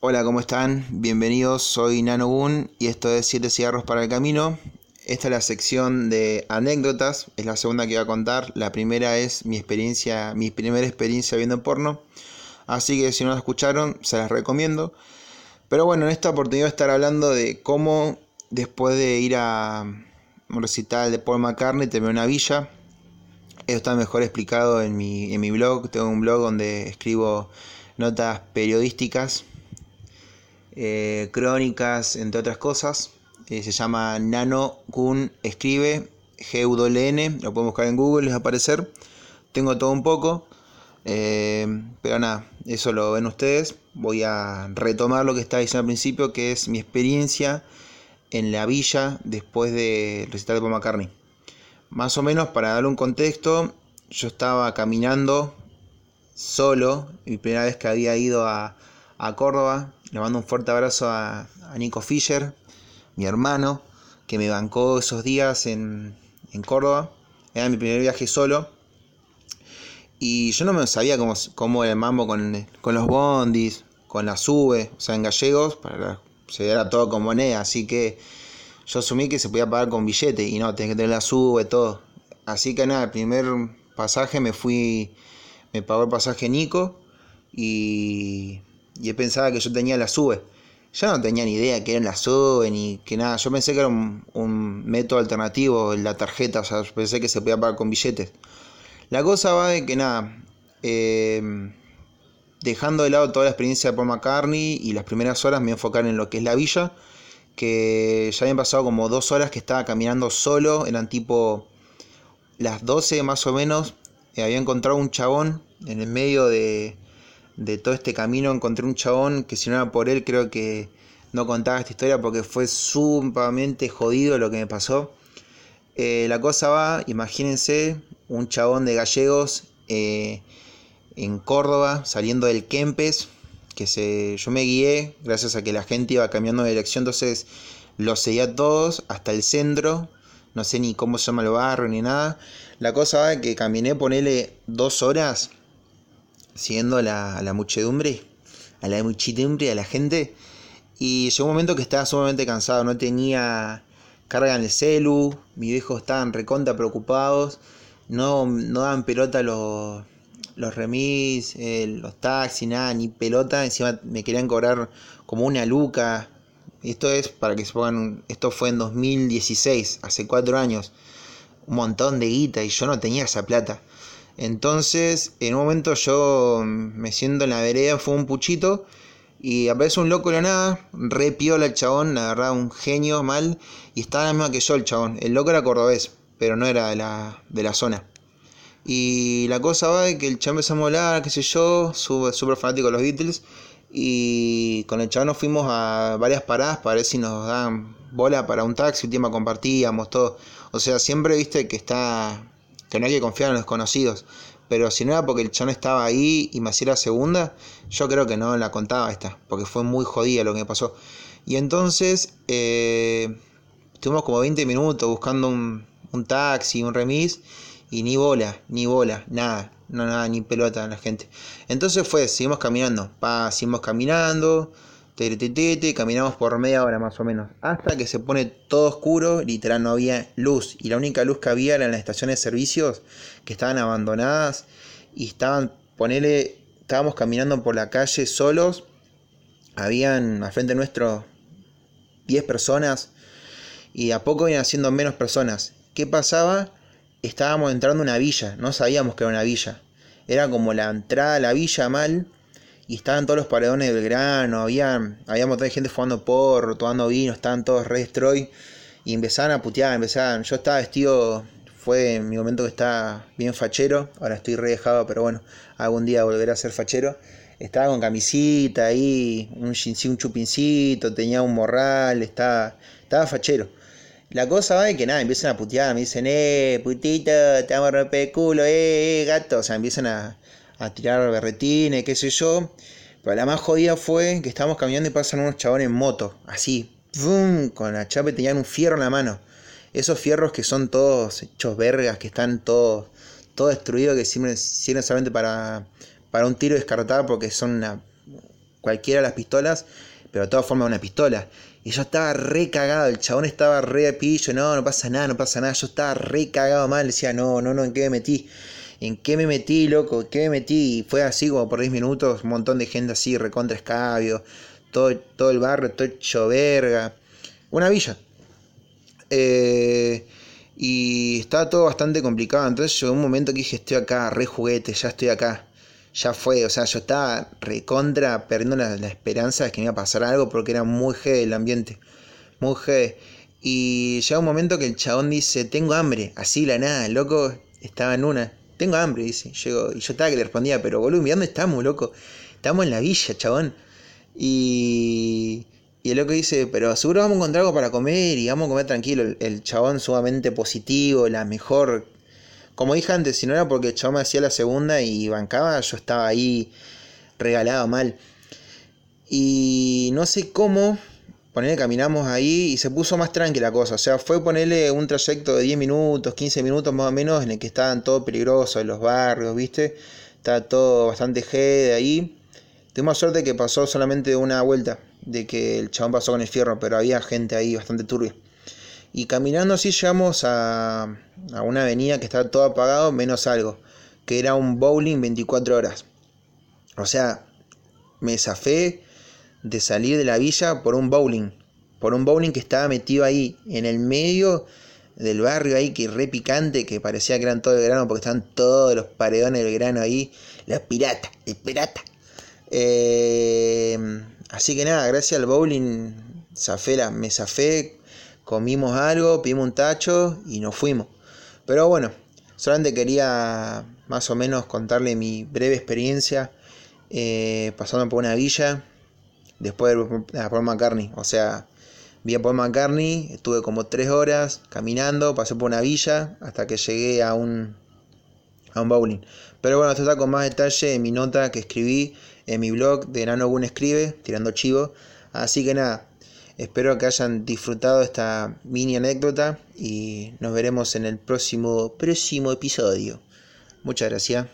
Hola, ¿cómo están? Bienvenidos, soy Nano Gun y esto es 7 cigarros para el camino. Esta es la sección de anécdotas, es la segunda que voy a contar. La primera es mi experiencia, mi primera experiencia viendo porno. Así que si no la escucharon, se las recomiendo. Pero bueno, en esta oportunidad voy a estar hablando de cómo después de ir a un recital de Paul McCartney terminé una villa. Esto está mejor explicado en mi, en mi blog. Tengo un blog donde escribo notas periodísticas, eh, crónicas, entre otras cosas. Eh, se llama Nano Gun Escribe, lo pueden buscar en Google, les va a aparecer. Tengo todo un poco, eh, pero nada, eso lo ven ustedes. Voy a retomar lo que estaba diciendo al principio, que es mi experiencia en la villa después de recitar de Paul McCartney. Más o menos, para darle un contexto, yo estaba caminando solo, mi primera vez que había ido a, Córdoba. Le mando un fuerte abrazo a, Nico Fischer, mi hermano, que me bancó esos días en, Córdoba. Era mi primer viaje solo. Y yo no me sabía cómo, cómo era el mambo con, los bondis, con las sube, o sea, en gallegos, para, se era todo con moneda, así que yo asumí que se podía pagar con billete y no, tenés que tener la sube, todo. Así que nada, el primer pasaje me fui, me pagó el pasaje Nico y, y él pensaba que yo tenía la sube. Yo no tenía ni idea que era la sube ni que nada. Yo pensé que era un, método alternativo, la tarjeta, o sea, pensé que se podía pagar con billetes. La cosa va de que nada, eh, dejando de lado toda la experiencia de Paul McCartney y las primeras horas me enfocaron en lo que es la villa que ya habían pasado como dos horas que estaba caminando solo, eran tipo las 12 más o menos, eh, había encontrado un chabón en el medio de, todo este camino, encontré un chabón que si no era por él creo que no contaba esta historia porque fue sumamente jodido lo que me pasó. Eh, la cosa va, imagínense, un chabón de gallegos eh, en Córdoba, saliendo del Kempes, que se, yo me guié gracias a que la gente iba cambiando de dirección, entonces los seguía todos hasta el centro, no sé ni cómo se llama el barrio ni nada. La cosa va que caminé, ponele dos horas siguiendo a la, muchedumbre, a la muchedumbre, a la gente, y llegó un momento que estaba sumamente cansado, no tenía carga en el celu, mis viejos estaban recontra preocupados, no, no daban pelota los los remis, los taxis, nada, ni pelota. Encima me querían cobrar como una luca. Esto es para que se pongan. Esto fue en 2016, hace cuatro años. Un montón de guita y yo no tenía esa plata. Entonces, en un momento yo me siento en la vereda, fue un puchito. Y aparece un loco de la nada, re piola el chabón, la verdad, un genio mal. Y estaba la misma que yo el chabón. El loco era cordobés, pero no era de la, de la zona. Y la cosa va de que el chabón empezó a molar, qué sé yo, súper fanático de los Beatles. Y con el chabón nos fuimos a varias paradas para ver si nos dan bola para un taxi, un tiempo compartíamos todo. O sea, siempre viste que está. Que no hay que confiar en los desconocidos. Pero si no era porque el chabón estaba ahí y me hacía la segunda, yo creo que no la contaba esta, porque fue muy jodida lo que me pasó. Y entonces, eh, estuvimos como 20 minutos buscando un, taxi, un remis y ni bola, ni bola, nada, no nada, ni pelota la gente. Entonces fue, seguimos caminando, pa, seguimos caminando, caminamos por media hora más o menos, hasta que se pone todo oscuro, literal no había luz, y la única luz que había era en las estaciones de servicios, que estaban abandonadas, y estaban, ponele, estábamos caminando por la calle solos, habían al frente nuestro 10 personas, y a poco iban haciendo menos personas. ¿Qué pasaba? estábamos entrando a una villa, no sabíamos que era una villa. Era como la entrada a la villa mal y estaban todos los paredones del grano, había, había un montón de gente fumando porro, tomando vino, estaban todos re destroy y empezaban a putear, empezaban, yo estaba vestido, fue en mi momento que estaba bien fachero, ahora estoy re dejado, pero bueno, algún día volveré a ser fachero. Estaba con camisita ahí, un, un chupincito, tenía un morral, estaba, estaba fachero. La cosa va de que nada, empiezan a putear, me dicen, eh, putito, te vamos a romper culo, eh, eh, gato. O sea, empiezan a, tirar berretines, qué sé yo. Pero la más jodida fue que estábamos caminando y pasan unos chabones en moto, así, ¡pum! con la chapa y tenían un fierro en la mano. Esos fierros que son todos hechos vergas, que están todos, todo destruidos, que sirven, solamente para, para un tiro descartado porque son cualquiera de las pistolas, pero de todas formas una pistola. Y yo estaba re cagado, el chabón estaba re a pillo, no, no pasa nada, no pasa nada. Yo estaba re cagado mal, decía, no, no, no, ¿en qué me metí? ¿En qué me metí, loco? ¿En qué me metí? Y fue así como por 10 minutos, un montón de gente así, recontra escabio, todo, todo el barrio, todo hecho verga. Una villa. Eh, y estaba todo bastante complicado. Entonces llegó un momento que dije, estoy acá, re juguete, ya estoy acá. Ya fue, o sea, yo estaba recontra perdiendo la, la esperanza de que me iba a pasar algo porque era muy G el ambiente. Muy G. Y llega un momento que el chabón dice, tengo hambre. Así la nada, loco estaba en una. Tengo hambre, dice. Llego, y yo estaba que le respondía, pero boludo, ¿y dónde estamos, loco? Estamos en la villa, chabón. Y, y el loco dice, pero seguro vamos a encontrar algo para comer y vamos a comer tranquilo. El, el chabón sumamente positivo, la mejor. Como dije antes, si no era porque el chabón me hacía la segunda y bancaba, yo estaba ahí regalado mal. Y no sé cómo, caminamos ahí y se puso más tranquila la cosa. O sea, fue ponerle un trayecto de 10 minutos, 15 minutos más o menos, en el que estaban todo peligroso, en los barrios, ¿viste? Estaba todo bastante G de ahí. Tuvimos suerte que pasó solamente una vuelta, de que el chabón pasó con el fierro, pero había gente ahí bastante turbia. Y caminando así llegamos a, a una avenida que estaba todo apagado, menos algo, que era un bowling 24 horas. O sea, me zafé de salir de la villa por un bowling. Por un bowling que estaba metido ahí, en el medio del barrio ahí, que re picante, que parecía que eran todo el grano, porque estaban todos los paredones del grano ahí. Los piratas, el pirata. Eh, así que nada, gracias al bowling, zafé la, me zafé, comimos algo, pedimos un tacho y nos fuimos. Pero bueno, solamente quería más o menos contarle mi breve experiencia eh, pasando por una villa después de Paul McCartney. O sea, vi a Paul McCartney, estuve como tres horas caminando, pasé por una villa hasta que llegué a un, a un bowling. Pero bueno, esto está con más detalle en mi nota que escribí en mi blog de Nano Gun Escribe, tirando chivo. Así que nada, espero que hayan disfrutado esta mini anécdota y nos veremos en el próximo, próximo episodio. Muchas gracias.